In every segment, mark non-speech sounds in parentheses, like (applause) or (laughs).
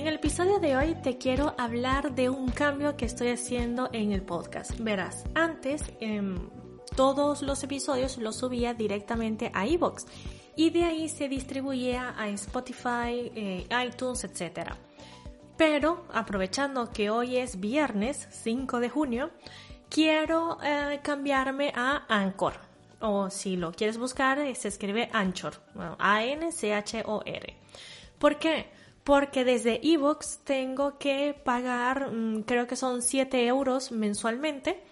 En el episodio de hoy te quiero hablar de un cambio que estoy haciendo en el podcast. Verás, antes em, todos los episodios los subía directamente a iVoox y de ahí se distribuía a Spotify, eh, iTunes, etc. Pero aprovechando que hoy es viernes 5 de junio, quiero eh, cambiarme a Anchor. O si lo quieres buscar, se escribe Anchor, A-N-C-H-O-R. ¿Por qué? Porque desde Evox tengo que pagar, mm, creo que son 7 euros mensualmente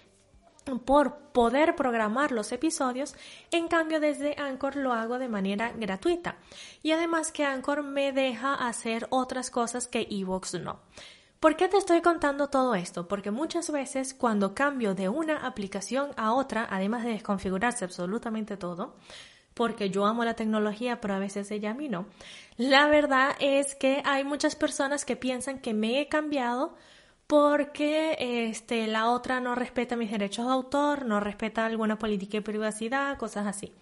por poder programar los episodios, en cambio desde Anchor lo hago de manera gratuita. Y además que Anchor me deja hacer otras cosas que Evox no. ¿Por qué te estoy contando todo esto? Porque muchas veces cuando cambio de una aplicación a otra, además de desconfigurarse absolutamente todo, porque yo amo la tecnología, pero a veces ella a mí no. La verdad es que hay muchas personas que piensan que me he cambiado porque este, la otra no respeta mis derechos de autor, no respeta alguna política de privacidad, cosas así.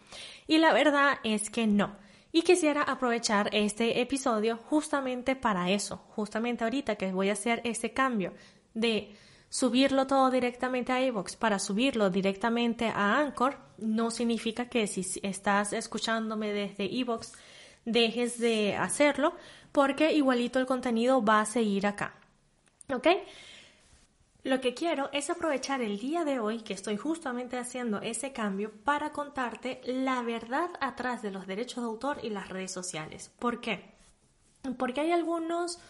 Y la verdad es que no. Y quisiera aprovechar este episodio justamente para eso, justamente ahorita que voy a hacer ese cambio de subirlo todo directamente a iVoox para subirlo directamente a Anchor no significa que si estás escuchándome desde iVoox dejes de hacerlo porque igualito el contenido va a seguir acá. ¿Ok? Lo que quiero es aprovechar el día de hoy que estoy justamente haciendo ese cambio para contarte la verdad atrás de los derechos de autor y las redes sociales. ¿Por qué? Porque hay algunos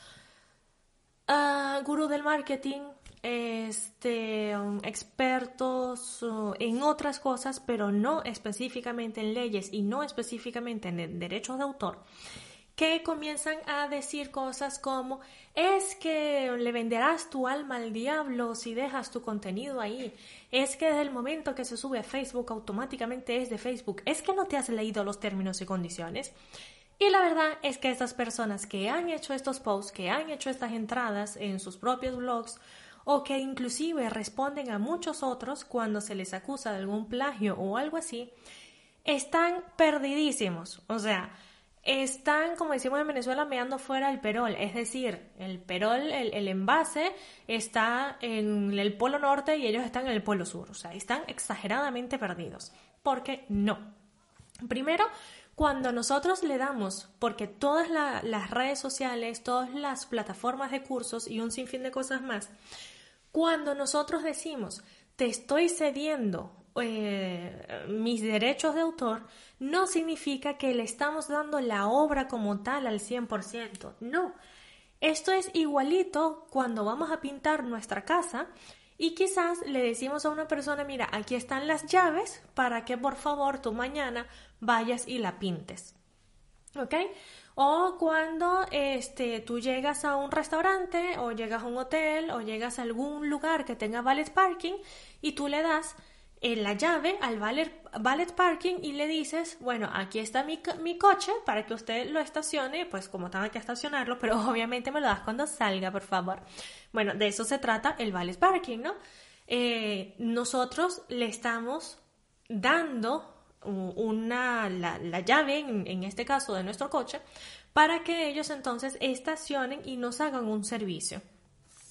uh, gurús del marketing este, um, expertos uh, en otras cosas, pero no específicamente en leyes y no específicamente en derechos de autor, que comienzan a decir cosas como es que le venderás tu alma al diablo si dejas tu contenido ahí, es que desde el momento que se sube a Facebook automáticamente es de Facebook, es que no te has leído los términos y condiciones. Y la verdad es que estas personas que han hecho estos posts, que han hecho estas entradas en sus propios blogs, o que inclusive responden a muchos otros cuando se les acusa de algún plagio o algo así, están perdidísimos. O sea, están, como decimos en Venezuela, meando fuera el perol. Es decir, el perol, el, envase, está en el polo norte y ellos están en el polo sur. O sea, están exageradamente perdidos. Porque no. Primero, cuando nosotros le damos, porque todas las redes sociales, todas las plataformas de cursos y un sinfín de cosas más, cuando nosotros decimos, te estoy cediendo eh, mis derechos de autor, no significa que le estamos dando la obra como tal al 100%. No. Esto es igualito cuando vamos a pintar nuestra casa y quizás le decimos a una persona, mira, aquí están las llaves para que por favor tú mañana vayas y la pintes. ¿Ok? O cuando este, tú llegas a un restaurante o llegas a un hotel o llegas a algún lugar que tenga valet parking y tú le das eh, la llave al valet, valet, parking y le dices, bueno, aquí está mi, mi, coche para que usted lo estacione, pues como tenga que estacionarlo, pero (laughs) obviamente me lo das cuando salga, por favor. Bueno, de eso se trata el valet parking, ¿no? Eh, nosotros le estamos dando una, la, llave, en, este caso de nuestro coche, para que ellos entonces estacionen y nos hagan un servicio.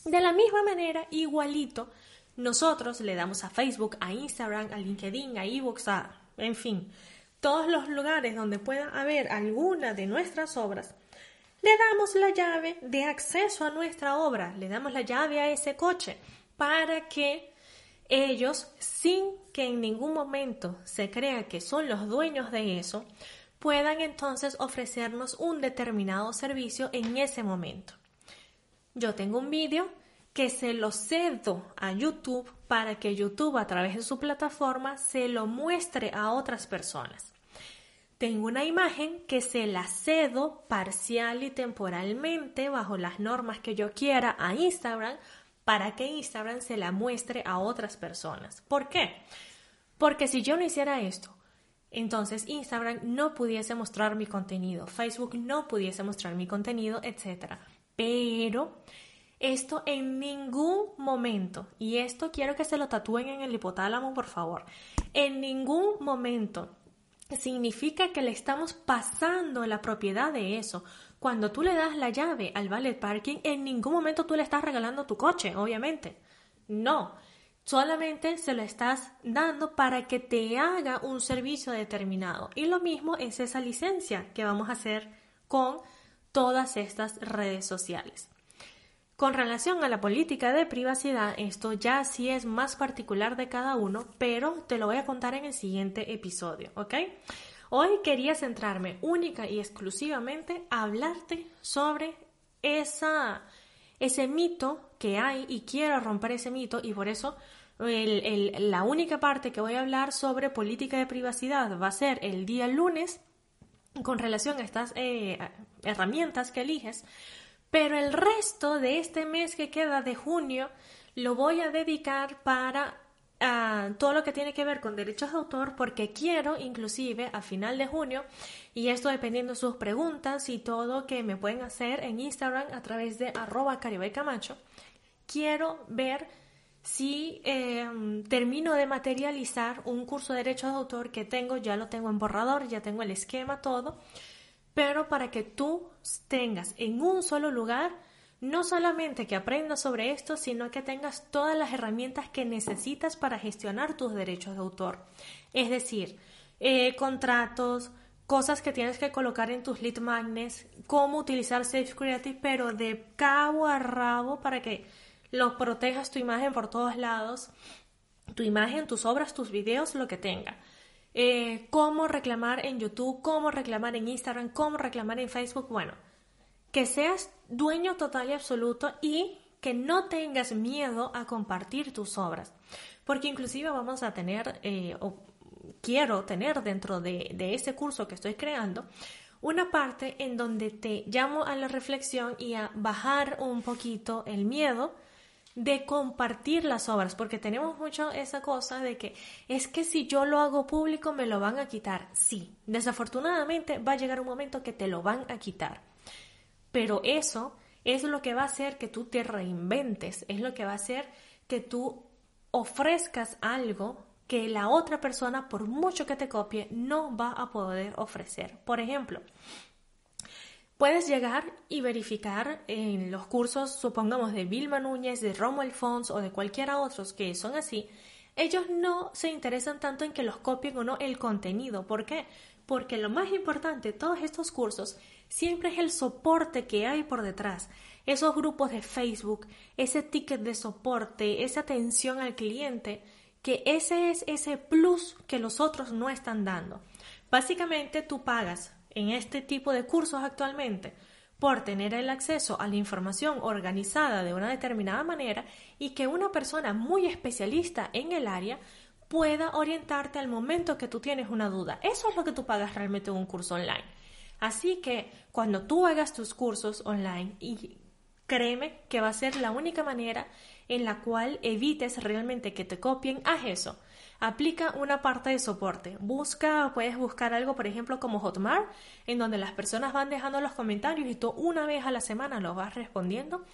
De la misma manera, igualito, nosotros le damos a Facebook, a Instagram, a LinkedIn, a eBooks, a, en fin, todos los lugares donde pueda haber alguna de nuestras obras, le damos la llave de acceso a nuestra obra, le damos la llave a ese coche para que ellos, sin que en ningún momento se crea que son los dueños de eso, puedan entonces ofrecernos un determinado servicio en ese momento. Yo tengo un vídeo que se lo cedo a YouTube para que YouTube a través de su plataforma se lo muestre a otras personas. tengo una imagen que se la cedo parcial y temporalmente bajo las normas que yo quiera a Instagram para que Instagram se la muestre a otras personas. ¿Por qué? Porque si yo no hiciera esto, entonces Instagram no pudiese mostrar mi contenido, Facebook no pudiese mostrar mi contenido, etc. Pero esto en ningún momento, y esto quiero que se lo tatúen en el hipotálamo, por favor, en ningún momento significa que le estamos pasando la propiedad de eso. Cuando tú le das la llave al valet parking, en ningún momento tú le estás regalando tu coche, obviamente. No, solamente se lo estás dando para que te haga un servicio determinado. Y lo mismo es esa licencia que vamos a hacer con todas estas redes sociales. Con relación a la política de privacidad, esto ya sí es más particular de cada uno, pero te lo voy a contar en el siguiente episodio, ¿ok? Hoy quería centrarme única y exclusivamente a hablarte sobre esa, ese mito que hay y quiero romper ese mito y por eso la única parte que voy a hablar sobre política de privacidad va a ser el día lunes con relación a estas eh, herramientas que eliges pero el resto de este mes que queda de junio lo voy a dedicar para ah, todo lo que tiene que ver con derechos de autor porque quiero inclusive a final de junio y esto dependiendo de sus preguntas y todo que me pueden hacer en Instagram a través de arroba Camacho quiero ver si em, termino de materializar un curso de derechos de autor que tengo, ya lo tengo en borrador, ya tengo el esquema, todo, pero para que tú tengas en un solo lugar no solamente que aprendas sobre esto, sino que tengas todas las herramientas que necesitas para gestionar tus derechos de autor. Es decir, eh, contratos, cosas que tienes que colocar en tus lead magnets, cómo utilizar Safe Creative, pero de cabo a rabo para que lo protejas tu imagen por todos lados, tu imagen, tus obras, tus videos, lo que tenga. Eh, cómo reclamar en YouTube, cómo reclamar en Instagram, cómo reclamar en Facebook. Bueno, que seas dueño total y absoluto y que no tengas miedo a compartir tus obras. Porque inclusive vamos a tener, eh, o quiero tener dentro de, de ese curso que estoy creando, una parte en donde te llamo a la reflexión y a bajar un poquito el miedo de compartir las obras, porque tenemos mucho esa cosa de que es que si yo lo hago público me lo van a quitar. Sí, desafortunadamente va a llegar un momento que te lo van a quitar. Pero eso es lo que va a hacer que tú te reinventes, es lo que va a hacer que tú ofrezcas algo que la otra persona, por mucho que te copie, no va a poder ofrecer. Por ejemplo, Puedes llegar y verificar en los cursos, supongamos, de Vilma Núñez, de Romuald Fons o de cualquiera otros que son así, ellos no se interesan tanto en que los copien o no el contenido. ¿Por qué? Porque lo más importante de todos estos cursos siempre es el soporte que hay por detrás. Esos grupos de Facebook, ese ticket de soporte, esa atención al cliente, que ese es ese plus que los otros no están dando. Básicamente tú pagas en este tipo de cursos actualmente por tener el acceso a la información organizada de una determinada manera y que una persona muy especialista en el área pueda orientarte al momento que tú tienes una duda. Eso es lo que tú pagas realmente en un curso online. Así que cuando tú hagas tus cursos online y créeme que va a ser la única manera en la cual evites realmente que te copien, haz eso aplica una parte de soporte. Busca, puedes buscar algo, por ejemplo, como Hotmart, en donde las personas van dejando los comentarios y tú una vez a la semana los vas respondiendo.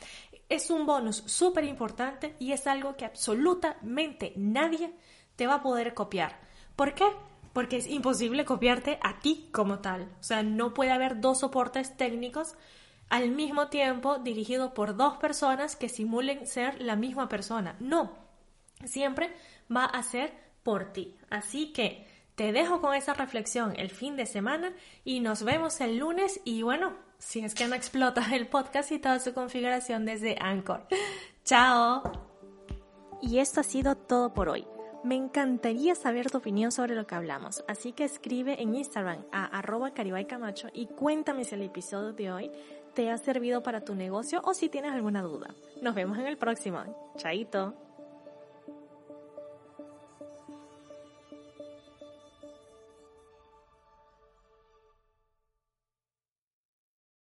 Es un bonus súper importante y es algo que absolutamente nadie te va a poder copiar. ¿Por qué? Porque es imposible copiarte a ti como tal. O sea, no puede haber dos soportes técnicos al mismo tiempo dirigidos por dos personas que simulen ser la misma persona. No, siempre va a ser por ti. Así que te dejo con esa reflexión el fin de semana y nos vemos el lunes y bueno, si es que no explota el podcast y toda su configuración desde Anchor. (laughs) ¡Chao! Y esto ha sido todo por hoy. Me encantaría saber tu opinión sobre lo que hablamos, así que escribe en Instagram a arroba y cuéntame si el episodio de hoy te ha servido para tu negocio o si tienes alguna duda. Nos vemos en el próximo. Chaito.